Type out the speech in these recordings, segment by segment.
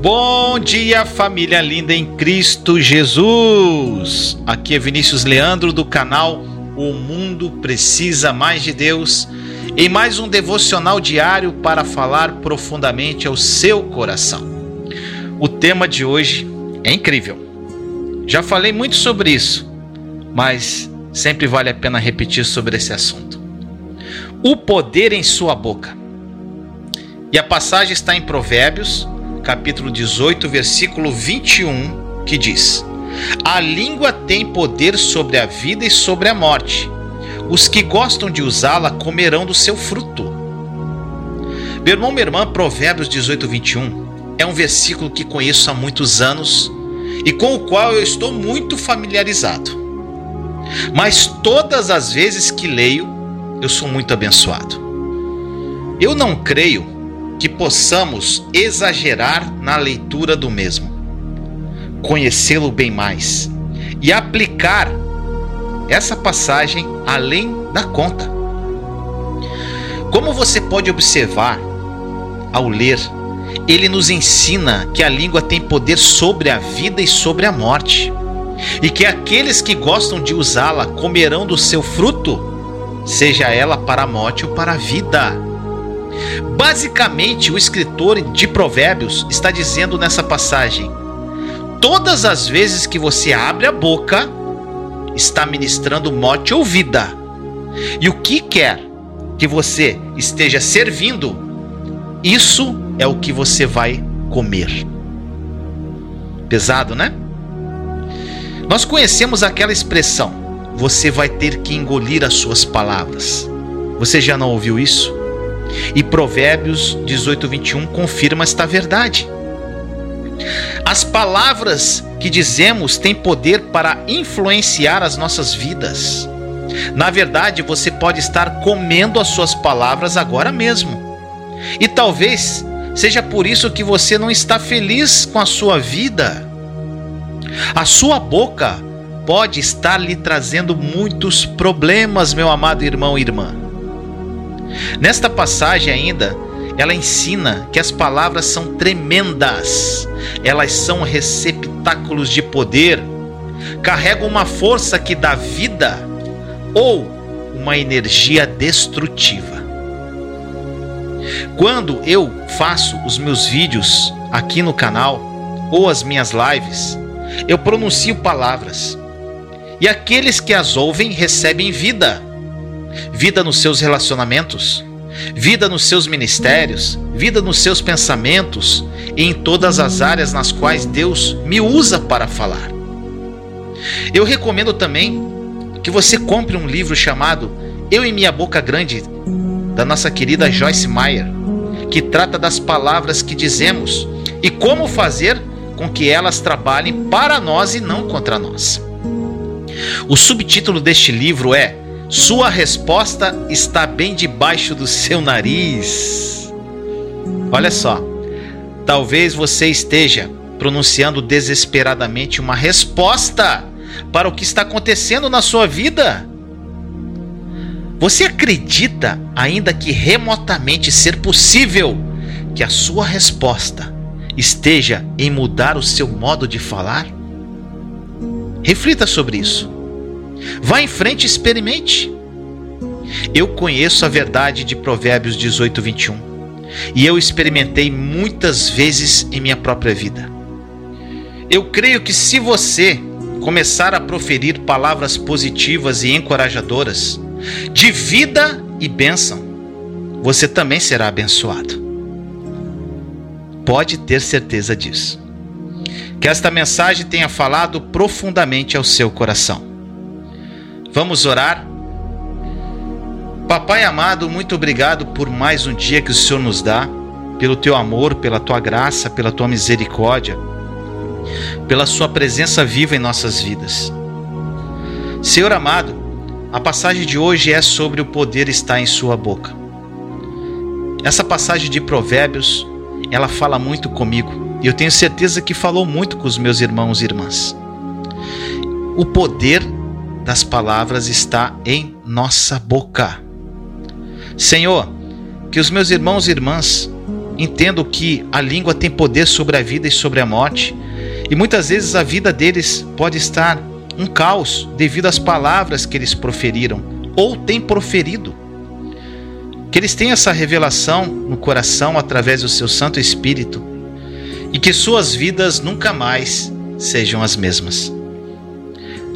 Bom dia, família linda em Cristo Jesus. Aqui é Vinícius Leandro do canal O Mundo Precisa Mais de Deus, em mais um devocional diário para falar profundamente ao seu coração. O tema de hoje é incrível. Já falei muito sobre isso, mas sempre vale a pena repetir sobre esse assunto. O poder em sua boca. E a passagem está em Provérbios capítulo 18, versículo 21, que diz: A língua tem poder sobre a vida e sobre a morte. Os que gostam de usá-la comerão do seu fruto. Meu irmão, minha irmã, Provérbios 18, 21 é um versículo que conheço há muitos anos e com o qual eu estou muito familiarizado. Mas todas as vezes que leio, eu sou muito abençoado. Eu não creio que possamos exagerar na leitura do mesmo, conhecê-lo bem mais e aplicar essa passagem além da conta. Como você pode observar ao ler, ele nos ensina que a língua tem poder sobre a vida e sobre a morte, e que aqueles que gostam de usá-la comerão do seu fruto, seja ela para a morte ou para a vida. Basicamente, o escritor de Provérbios está dizendo nessa passagem: todas as vezes que você abre a boca, está ministrando morte ou vida. E o que quer que você esteja servindo, isso é o que você vai comer. Pesado, né? Nós conhecemos aquela expressão: você vai ter que engolir as suas palavras. Você já não ouviu isso? E Provérbios 18, 21 confirma esta verdade. As palavras que dizemos têm poder para influenciar as nossas vidas. Na verdade, você pode estar comendo as suas palavras agora mesmo. E talvez seja por isso que você não está feliz com a sua vida. A sua boca pode estar lhe trazendo muitos problemas, meu amado irmão e irmã. Nesta passagem ainda, ela ensina que as palavras são tremendas, elas são receptáculos de poder, carregam uma força que dá vida ou uma energia destrutiva. Quando eu faço os meus vídeos aqui no canal ou as minhas lives, eu pronuncio palavras. E aqueles que as ouvem recebem vida vida nos seus relacionamentos, vida nos seus ministérios, vida nos seus pensamentos e em todas as áreas nas quais Deus me usa para falar. Eu recomendo também que você compre um livro chamado Eu e Minha Boca Grande, da nossa querida Joyce Meyer, que trata das palavras que dizemos e como fazer com que elas trabalhem para nós e não contra nós. O subtítulo deste livro é sua resposta está bem debaixo do seu nariz. Olha só, talvez você esteja pronunciando desesperadamente uma resposta para o que está acontecendo na sua vida. Você acredita, ainda que remotamente ser possível, que a sua resposta esteja em mudar o seu modo de falar? Reflita sobre isso. Vá em frente e experimente. Eu conheço a verdade de Provérbios 18, 21 e eu experimentei muitas vezes em minha própria vida. Eu creio que se você começar a proferir palavras positivas e encorajadoras, de vida e bênção, você também será abençoado. Pode ter certeza disso. Que esta mensagem tenha falado profundamente ao seu coração. Vamos orar? Papai amado, muito obrigado por mais um dia que o Senhor nos dá, pelo teu amor, pela tua graça, pela tua misericórdia, pela sua presença viva em nossas vidas. Senhor amado, a passagem de hoje é sobre o poder estar em sua boca. Essa passagem de Provérbios, ela fala muito comigo, e eu tenho certeza que falou muito com os meus irmãos e irmãs. O poder das palavras está em nossa boca. Senhor, que os meus irmãos e irmãs entendo que a língua tem poder sobre a vida e sobre a morte, e muitas vezes a vida deles pode estar um caos devido às palavras que eles proferiram ou têm proferido. Que eles tenham essa revelação no coração através do seu Santo Espírito e que suas vidas nunca mais sejam as mesmas.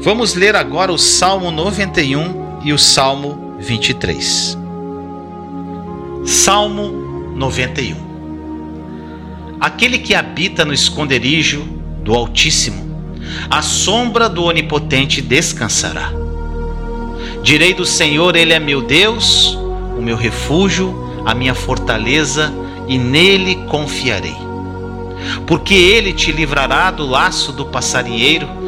Vamos ler agora o Salmo 91 e o Salmo 23. Salmo 91 Aquele que habita no esconderijo do Altíssimo, a sombra do Onipotente descansará. Direi do Senhor, Ele é meu Deus, o meu refúgio, a minha fortaleza, e nele confiarei. Porque ele te livrará do laço do passarinheiro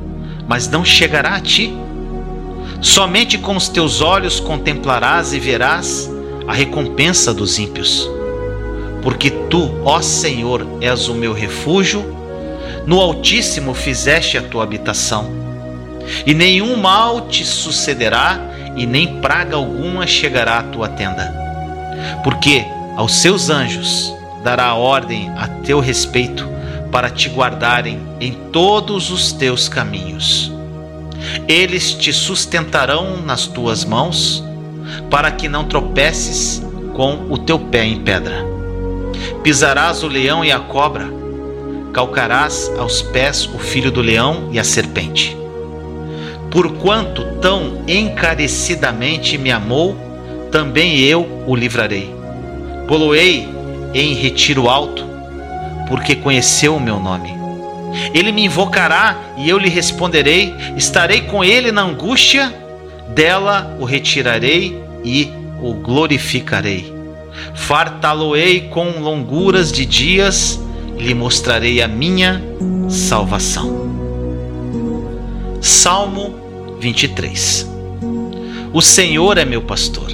mas não chegará a ti. Somente com os teus olhos contemplarás e verás a recompensa dos ímpios. Porque tu, ó Senhor, és o meu refúgio, no Altíssimo fizeste a tua habitação. E nenhum mal te sucederá, e nem praga alguma chegará à tua tenda. Porque aos seus anjos dará ordem a teu respeito para te guardarem em todos os teus caminhos. Eles te sustentarão nas tuas mãos, para que não tropeces com o teu pé em pedra. Pisarás o leão e a cobra, calcarás aos pés o filho do leão e a serpente. Porquanto tão encarecidamente me amou, também eu o livrarei. Poloei em retiro alto, porque conheceu o meu nome. Ele me invocará e eu lhe responderei, estarei com ele na angústia, dela o retirarei e o glorificarei. Fartá-lo-ei com longuras de dias lhe mostrarei a minha salvação. Salmo 23 O Senhor é meu pastor,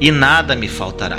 e nada me faltará.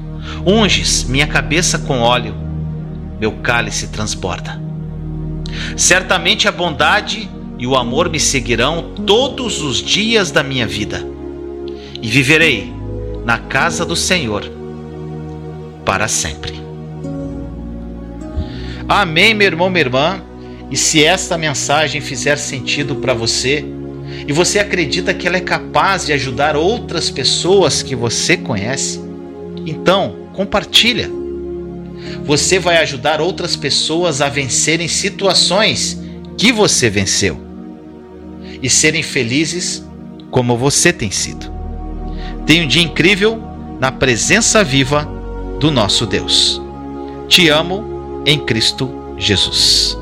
Unges minha cabeça com óleo, meu cálice transborda. Certamente a bondade e o amor me seguirão todos os dias da minha vida, e viverei na casa do Senhor para sempre. Amém, meu irmão, minha irmã. E se esta mensagem fizer sentido para você, e você acredita que ela é capaz de ajudar outras pessoas que você conhece, então compartilha. Você vai ajudar outras pessoas a vencerem situações que você venceu e serem felizes como você tem sido. Tenha um dia incrível na presença viva do nosso Deus. Te amo em Cristo Jesus.